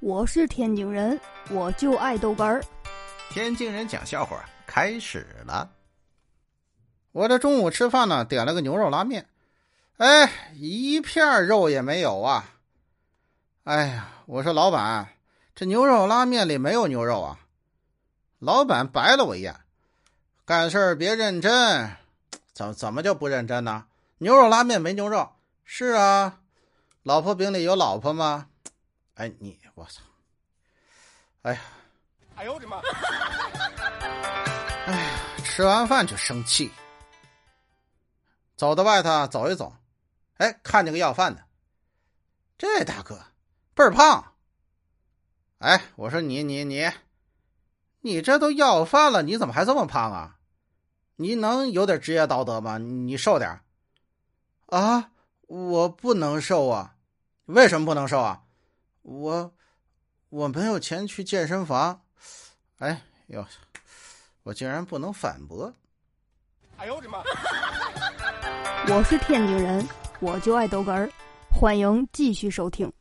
我是天津人，我就爱豆干儿。天津人讲笑话开始了。我这中午吃饭呢，点了个牛肉拉面，哎，一片肉也没有啊！哎呀，我说老板，这牛肉拉面里没有牛肉啊！老板白了我一眼，干事儿别认真，怎怎么就不认真呢？牛肉拉面没牛肉，是啊，老婆饼里有老婆吗？哎，你我操！哎呀，哎呦我的妈！哎呀，吃完饭就生气。走到外头走一走，哎，看见个要饭的，这大哥倍儿胖。哎，我说你你你，你这都要饭了，你怎么还这么胖啊？你能有点职业道德吗？你瘦点啊？我不能瘦啊！为什么不能瘦啊？我我没有钱去健身房，哎呦，我竟然不能反驳！哎呦我的妈！我是天津人，我就爱逗哏儿，欢迎继续收听。